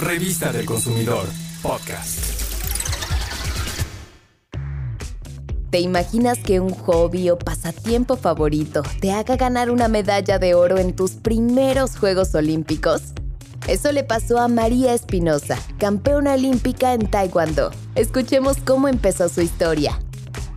Revista del Consumidor, podcast. ¿Te imaginas que un hobby o pasatiempo favorito te haga ganar una medalla de oro en tus primeros Juegos Olímpicos? Eso le pasó a María Espinosa, campeona olímpica en Taekwondo. Escuchemos cómo empezó su historia.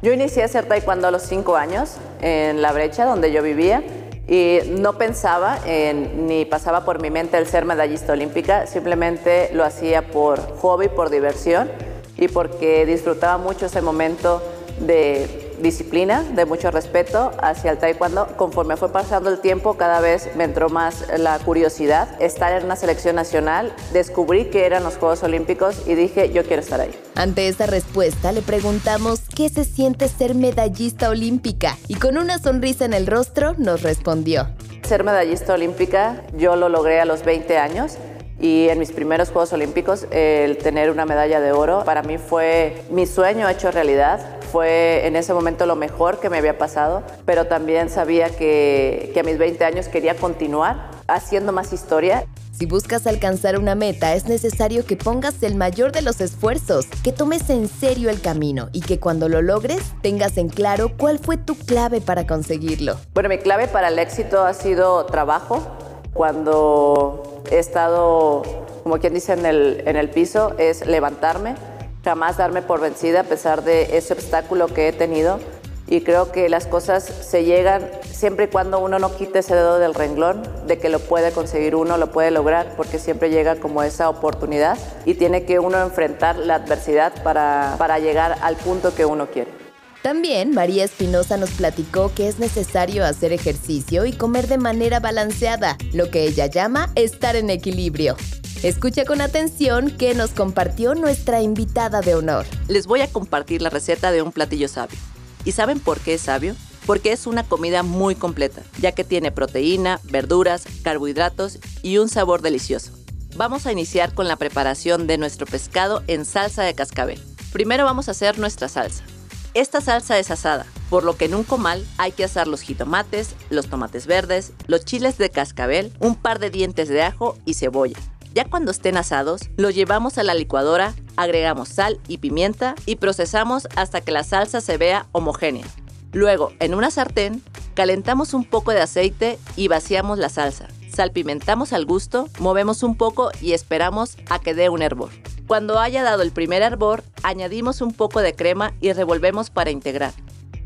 Yo inicié a hacer Taekwondo a los 5 años en la brecha donde yo vivía y no pensaba ni pasaba por mi mente el ser medallista olímpica, simplemente lo hacía por hobby, por diversión y porque disfrutaba mucho ese momento de disciplina, de mucho respeto hacia el taekwondo. Conforme fue pasando el tiempo, cada vez me entró más la curiosidad. Estar en una selección nacional, descubrí que eran los Juegos Olímpicos y dije, yo quiero estar ahí. Ante esta respuesta le preguntamos qué se siente ser medallista olímpica y con una sonrisa en el rostro nos respondió. Ser medallista olímpica yo lo logré a los 20 años y en mis primeros Juegos Olímpicos el tener una medalla de oro para mí fue mi sueño hecho realidad fue en ese momento lo mejor que me había pasado, pero también sabía que, que a mis 20 años quería continuar haciendo más historia. Si buscas alcanzar una meta, es necesario que pongas el mayor de los esfuerzos, que tomes en serio el camino y que cuando lo logres tengas en claro cuál fue tu clave para conseguirlo. Bueno, mi clave para el éxito ha sido trabajo. Cuando he estado, como quien dice, en el, en el piso, es levantarme, jamás darme por vencida a pesar de ese obstáculo que he tenido. Y creo que las cosas se llegan siempre y cuando uno no quite ese dedo del renglón, de que lo puede conseguir uno, lo puede lograr, porque siempre llega como esa oportunidad y tiene que uno enfrentar la adversidad para, para llegar al punto que uno quiere. También María Espinosa nos platicó que es necesario hacer ejercicio y comer de manera balanceada, lo que ella llama estar en equilibrio. Escucha con atención que nos compartió nuestra invitada de honor. Les voy a compartir la receta de un platillo sabio. ¿Y saben por qué es sabio? Porque es una comida muy completa, ya que tiene proteína, verduras, carbohidratos y un sabor delicioso. Vamos a iniciar con la preparación de nuestro pescado en salsa de cascabel. Primero vamos a hacer nuestra salsa. Esta salsa es asada, por lo que en un comal hay que asar los jitomates, los tomates verdes, los chiles de cascabel, un par de dientes de ajo y cebolla. Ya cuando estén asados, los llevamos a la licuadora, agregamos sal y pimienta y procesamos hasta que la salsa se vea homogénea. Luego, en una sartén, calentamos un poco de aceite y vaciamos la salsa. Salpimentamos al gusto, movemos un poco y esperamos a que dé un hervor. Cuando haya dado el primer hervor, añadimos un poco de crema y revolvemos para integrar.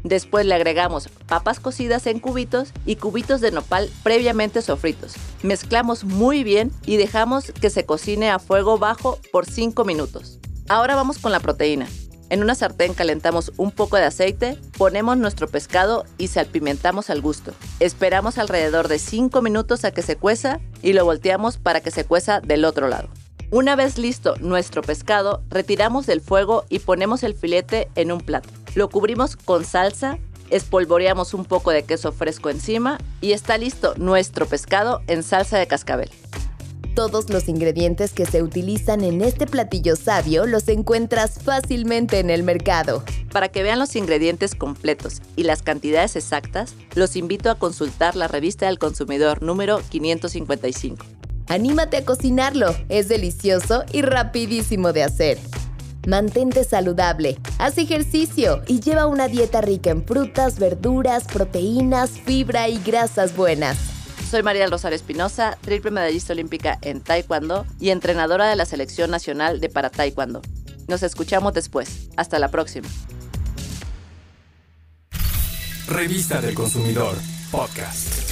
Después le agregamos papas cocidas en cubitos y cubitos de nopal previamente sofritos. Mezclamos muy bien y dejamos que se cocine a fuego bajo por 5 minutos. Ahora vamos con la proteína. En una sartén calentamos un poco de aceite, ponemos nuestro pescado y salpimentamos al gusto. Esperamos alrededor de 5 minutos a que se cueza y lo volteamos para que se cueza del otro lado. Una vez listo nuestro pescado, retiramos del fuego y ponemos el filete en un plato. Lo cubrimos con salsa, espolvoreamos un poco de queso fresco encima y está listo nuestro pescado en salsa de cascabel. Todos los ingredientes que se utilizan en este platillo sabio los encuentras fácilmente en el mercado. Para que vean los ingredientes completos y las cantidades exactas, los invito a consultar la revista del consumidor número 555. Anímate a cocinarlo, es delicioso y rapidísimo de hacer. Mantente saludable, haz ejercicio y lleva una dieta rica en frutas, verduras, proteínas, fibra y grasas buenas. Soy María Rosario Espinosa, triple medallista olímpica en Taekwondo y entrenadora de la Selección Nacional de Para Taekwondo. Nos escuchamos después. Hasta la próxima. Revista del Consumidor, podcast.